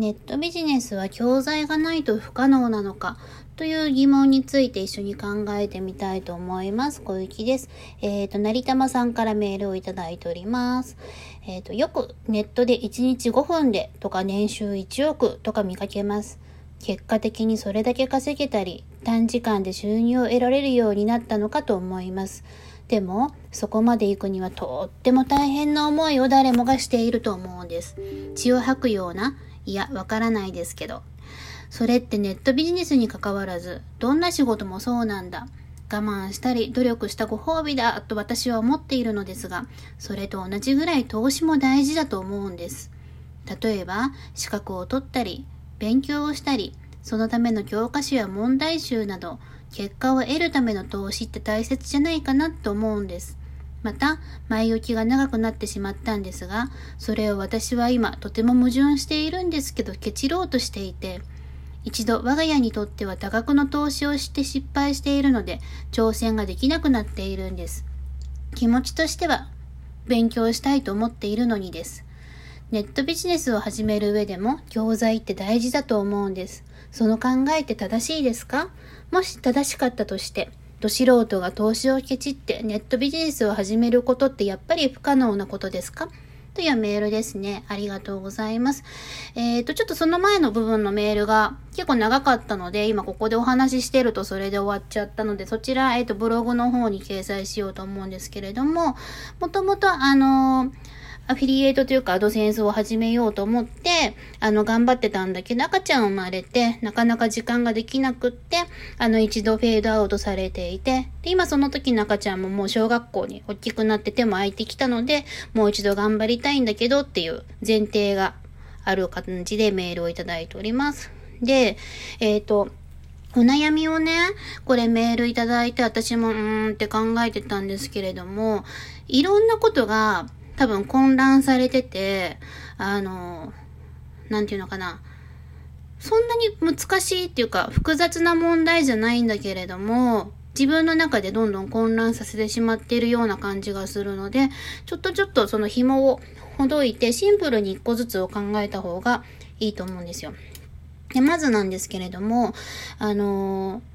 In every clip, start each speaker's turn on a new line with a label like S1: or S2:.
S1: ネットビジネスは教材がないと不可能なのか？という疑問について一緒に考えてみたいと思います。小雪です。えっ、ー、と、成玉さんからメールをいただいております。えっ、ー、と、よくネットで1日5分でとか年収1億とか見かけます。結果的にそれだけ稼げたり、短時間で収入を得られるようになったのかと思います。でも、そこまで行くにはとっても大変な思いを誰もがしていると思うんです。血を吐くような、いや、わからないですけど。それってネットビジネスに関わらず、どんな仕事もそうなんだ。我慢したり努力したご褒美だと私は思っているのですが、それと同じぐらい投資も大事だと思うんです。例えば、資格を取ったり、勉強をしたり、そのための教科書や問題集など、結果を得るための投資って大切じゃないかなと思うんです。また、前置きが長くなってしまったんですが、それを私は今とても矛盾しているんですけど、ケチろうとしていて、一度我が家にとっては多額の投資をして失敗しているので挑戦ができなくなっているんです。気持ちとしては勉強したいと思っているのにです。ネットビジネスを始める上でも教材って大事だと思うんです。その考えって正しいですか？もし正しかったとして、ど素人が投資をケチってネットビジネスを始めることってやっぱり不可能なことですか？というメールですね。ありがとうございます。えっ、ー、と、ちょっとその前の部分のメールが結構長かったので、今ここでお話ししてるとそれで終わっちゃったので、そちら、えっ、ー、と、ブログの方に掲載しようと思うんですけれども、もともとあのーアフィリエイトというかアドセンスを始めようと思って、あの、頑張ってたんだけど、赤ちゃん生まれて、なかなか時間ができなくって、あの、一度フェードアウトされていて、で、今その時の赤ちゃんももう小学校に大きくなって手も空いてきたので、もう一度頑張りたいんだけどっていう前提がある感じでメールをいただいております。で、えっ、ー、と、お悩みをね、これメールいただいて私もうーんって考えてたんですけれども、いろんなことが多分混乱されてて、あの、なんていうのかな。そんなに難しいっていうか複雑な問題じゃないんだけれども、自分の中でどんどん混乱させてしまっているような感じがするので、ちょっとちょっとその紐をほどいてシンプルに一個ずつを考えた方がいいと思うんですよ。で、まずなんですけれども、あのー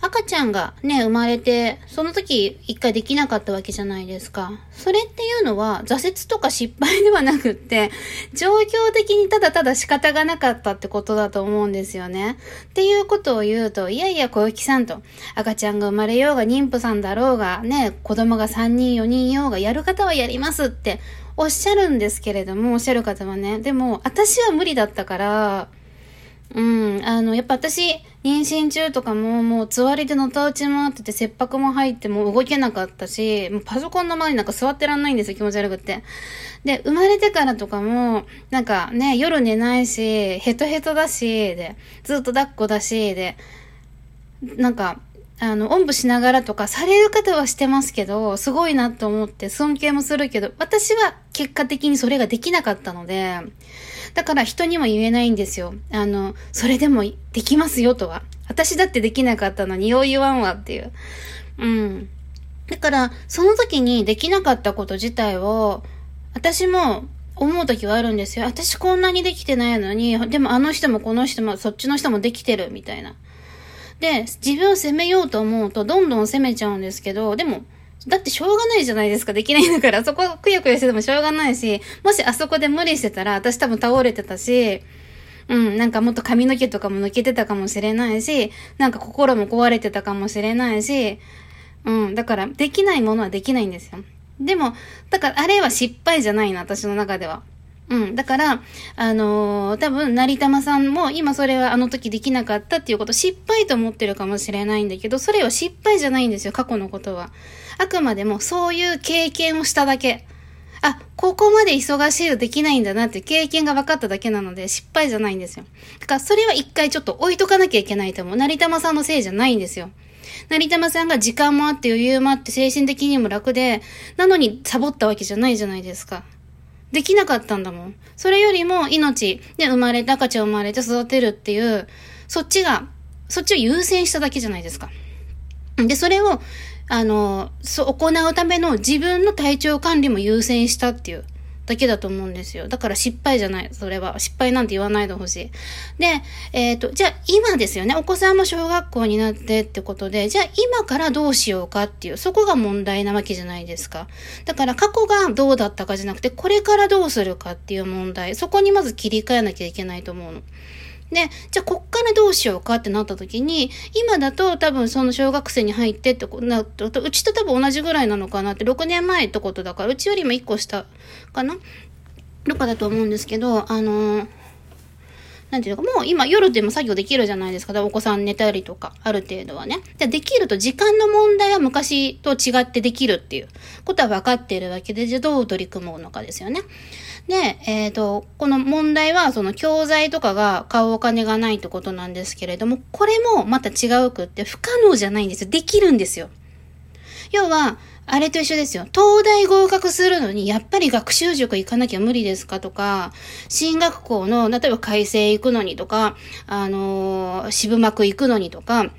S1: 赤ちゃんがね、生まれて、その時一回できなかったわけじゃないですか。それっていうのは挫折とか失敗ではなくって、状況的にただただ仕方がなかったってことだと思うんですよね。っていうことを言うと、いやいや小雪さんと、赤ちゃんが生まれようが妊婦さんだろうが、ね、子供が3人4人ようが、やる方はやりますっておっしゃるんですけれども、おっしゃる方はね。でも、私は無理だったから、うん、あの、やっぱ私、妊娠中とかも、もう、つわりでのたうち回ってて、切迫も入っても動けなかったし、もうパソコンの前になんか座ってらんないんですよ、気持ち悪くって。で、生まれてからとかも、なんかね、夜寝ないし、ヘトヘトだし、で、ずっと抱っこだし、で、なんか、あの、おんぶしながらとかされる方はしてますけど、すごいなと思って尊敬もするけど、私は結果的にそれができなかったので、だから人にも言えないんですよ。あの、それでもできますよとは。私だってできなかったのによう言わんわっていう。うん。だから、その時にできなかったこと自体を、私も思う時はあるんですよ。私こんなにできてないのに、でもあの人もこの人もそっちの人もできてるみたいな。で、自分を責めようと思うとどんどん責めちゃうんですけど、でも、だってしょうがないじゃないですか。できないんだから。そこくよくよしててもしょうがないし、もしあそこで無理してたら、私多分倒れてたし、うん、なんかもっと髪の毛とかも抜けてたかもしれないし、なんか心も壊れてたかもしれないし、うん、だからできないものはできないんですよ。でも、だからあれは失敗じゃないの、私の中では。うん。だから、あのー、多分、成玉さんも今それはあの時できなかったっていうこと失敗と思ってるかもしれないんだけど、それは失敗じゃないんですよ、過去のことは。あくまでもそういう経験をしただけ。あ、ここまで忙しいとできないんだなって経験が分かっただけなので失敗じゃないんですよ。だからそれは一回ちょっと置いとかなきゃいけないと思う。成玉さんのせいじゃないんですよ。成玉さんが時間もあって余裕もあって精神的にも楽で、なのにサボったわけじゃないじゃないですか。できなかったんだもん。それよりも命で生まれた赤ちゃん生まれて育てるっていう、そっちが、そっちを優先しただけじゃないですか。で、それを、あの、そう、行うための自分の体調管理も優先したっていうだけだと思うんですよ。だから失敗じゃない、それは。失敗なんて言わないでほしい。で、えっ、ー、と、じゃあ今ですよね。お子さんも小学校になってってことで、じゃあ今からどうしようかっていう、そこが問題なわけじゃないですか。だから過去がどうだったかじゃなくて、これからどうするかっていう問題。そこにまず切り替えなきゃいけないと思うの。で、じゃあこっからどうしようかってなった時に、今だと多分その小学生に入ってってなると、うちと多分同じぐらいなのかなって、6年前ってことだから、うちよりも1個下かな？とかだと思うんですけど、あのー、なんていうか、もう今夜でも作業できるじゃないですか。お子さん寝たりとか、ある程度はね。でできると時間の問題は昔と違ってできるっていうことは分かっているわけで、じゃあどう取り組むのかですよね。で、えっ、ー、と、この問題は、その教材とかが買うお金がないってことなんですけれども、これもまた違うくって不可能じゃないんですよ。できるんですよ。要は、あれと一緒ですよ。東大合格するのに、やっぱり学習塾行かなきゃ無理ですかとか、進学校の、例えば改正行くのにとか、あのー、渋幕行くのにとか、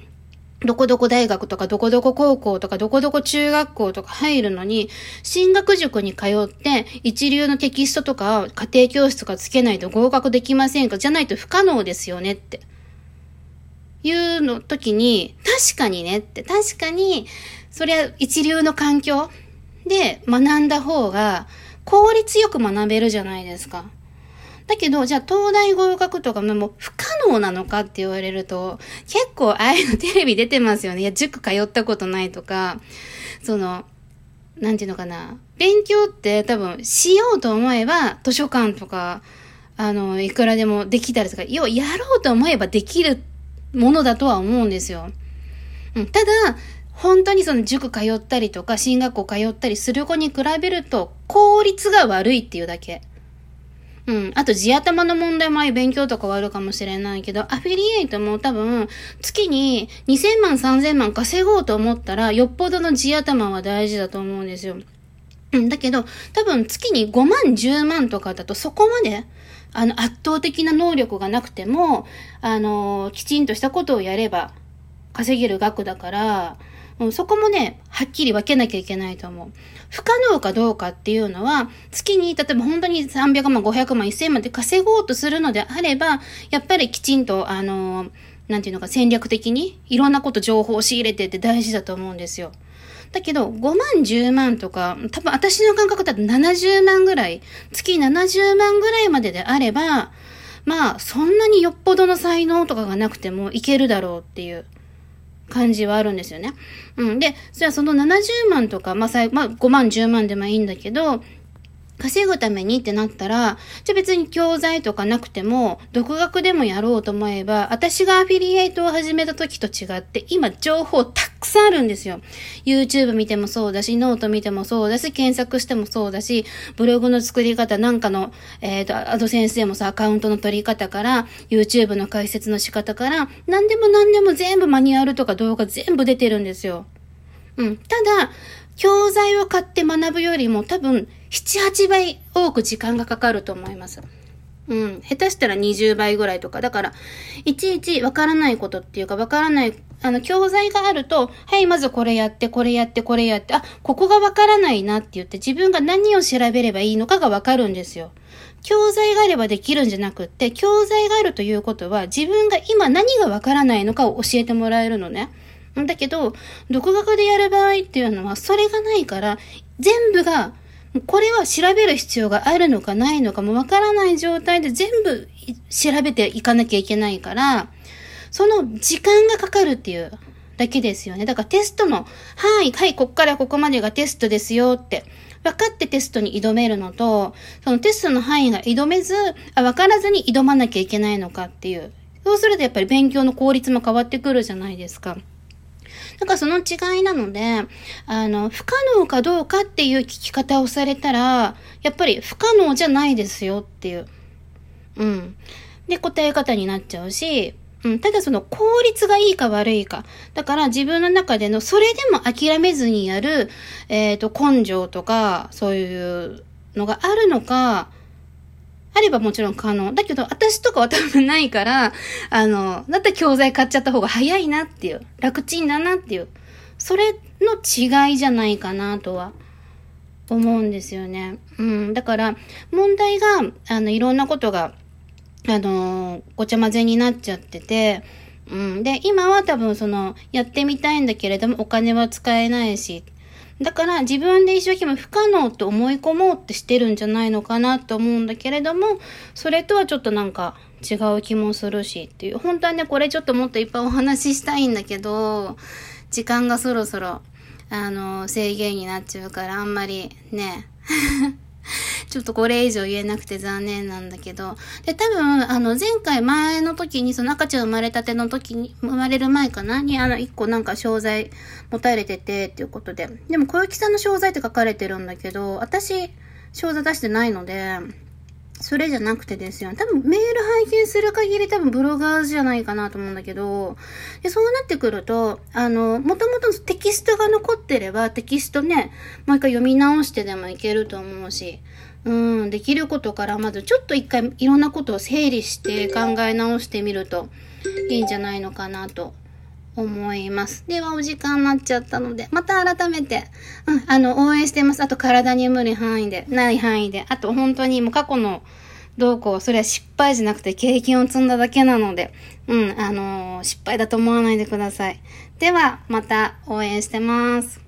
S1: どこどこ大学とかどこどこ高校とかどこどこ中学校とか入るのに、進学塾に通って一流のテキストとか家庭教室とかつけないと合格できませんか？じゃないと不可能ですよねって。いうの時に、確かにねって、確かに、それは一流の環境で学んだ方が効率よく学べるじゃないですか。だけど、じゃあ東大合格とかも不可能なのかって言われると、結構ああいうのテレビ出てますよね。いや、塾通ったことないとか、その、なんていうのかな。勉強って多分しようと思えば図書館とか、あの、いくらでもできたりとか、要はやろうと思えばできるものだとは思うんですよ。うん、ただ、本当にその塾通ったりとか、進学校通ったりする子に比べると、効率が悪いっていうだけ。うん。あと、地頭の問題もああいう勉強とかはあるかもしれないけど、アフィリエイトも多分、月に2000万、3000万稼ごうと思ったら、よっぽどの地頭は大事だと思うんですよ。うん。だけど、多分月に5万、10万とかだとそこまで、あの、圧倒的な能力がなくても、あの、きちんとしたことをやれば、稼げる額だから、うん、そこもね、はっきり分けなきゃいけないと思う。不可能かどうかっていうのは、月に、例えば本当に300万、500万、1000万で稼ごうとするのであれば、やっぱりきちんと、あの、なんていうのか戦略的に、いろんなこと情報を仕入れてって大事だと思うんですよ。だけど、5万、10万とか、多分私の感覚だと70万ぐらい、月70万ぐらいまでであれば、まあ、そんなによっぽどの才能とかがなくてもいけるだろうっていう。感じはあるんですよね。うん。で、じゃあその70万とか、まあ、まあ、5万、10万でもいいんだけど、稼ぐためにってなったら、じゃ別に教材とかなくても、独学でもやろうと思えば、私がアフィリエイトを始めた時と違って、今情報たくさんあるんですよ。YouTube 見てもそうだし、ノート見てもそうだし、検索してもそうだし、ブログの作り方なんかの、えっ、ー、と、 AdSense もさ、アカウントの取り方から、YouTube の解説の仕方から、何でも何でも全部マニュアルとか動画全部出てるんですよ。うん。ただ、教材を買って学ぶよりも多分7、8倍多く時間がかかると思います。うん。下手したら20倍ぐらいとか。だから、いちいちわからないことっていうか、わからない、あの、教材があると、はい、まずこれやって、これやって、これやって、あ、ここがわからないなって言って、自分が何を調べればいいのかがわかるんですよ。教材があればできるんじゃなくって、教材があるということは、自分が今何がわからないのかを教えてもらえるのね。だけど、独学でやる場合っていうのは、それがないから、全部が、これは調べる必要があるのかないのかもわからない状態で全部調べていかなきゃいけないから、その時間がかかるっていうだけですよね。だからテストの、はい、はい、こっからここまでがテストですよって、分かってテストに挑めるのと、そのテストの範囲が挑めず、あ分からずに挑まなきゃいけないのかっていう。そうするとやっぱり勉強の効率も変わってくるじゃないですか。だからその違いなので、あの、不可能かどうかっていう聞き方をされたら、やっぱり不可能じゃないですよっていう。うん。で、答え方になっちゃうし、うん、ただその効率がいいか悪いか。だから自分の中でのそれでも諦めずにやる、えっ、ー、と、根性とか、そういうのがあるのか、あればもちろん可能。だけど、私とかは多分ないから、あの、だったら教材買っちゃった方が早いなっていう、楽ちんだなっていう、それの違いじゃないかなとは思うんですよね。うん。だから、問題が、あの、いろんなことが、あの、ごちゃ混ぜになっちゃってて、うん。で、今は多分その、やってみたいんだけれども、お金は使えないし、だから自分で一生懸命不可能と思い込もうってしてるんじゃないのかなと思うんだけれども、それとはちょっとなんか違う気もするしっていう。本当はね、これちょっともっといっぱいお話ししたいんだけど、時間がそろそろ、あの、制限になっちゃうからあんまりね、ちょっとこれ以上言えなくて残念なんだけど。で、多分、あの、前回前の時に、その赤ちゃん生まれたての時に、生まれる前かなに、あの、一個なんか商材持たれてて、っていうことで。でも、小雪さんの商材って書かれてるんだけど、私、商材出してないので、それじゃなくてですよ。多分メール拝見する限り多分ブロガーじゃないかなと思うんだけど、でそうなってくると、あの、もともとテキストが残ってればテキストね、もう一回読み直してでもいけると思うし、うん、できることからまずちょっと一回いろんなことを整理して考え直してみるといいんじゃないのかなと思います。では、お時間になっちゃったので、また改めて、うん、あの、応援してます。あと、体に無理範囲で、ない範囲で、あと、本当にもう過去のどうこう、それは失敗じゃなくて経験を積んだだけなので、うん、あのー、失敗だと思わないでください。では、また応援してます。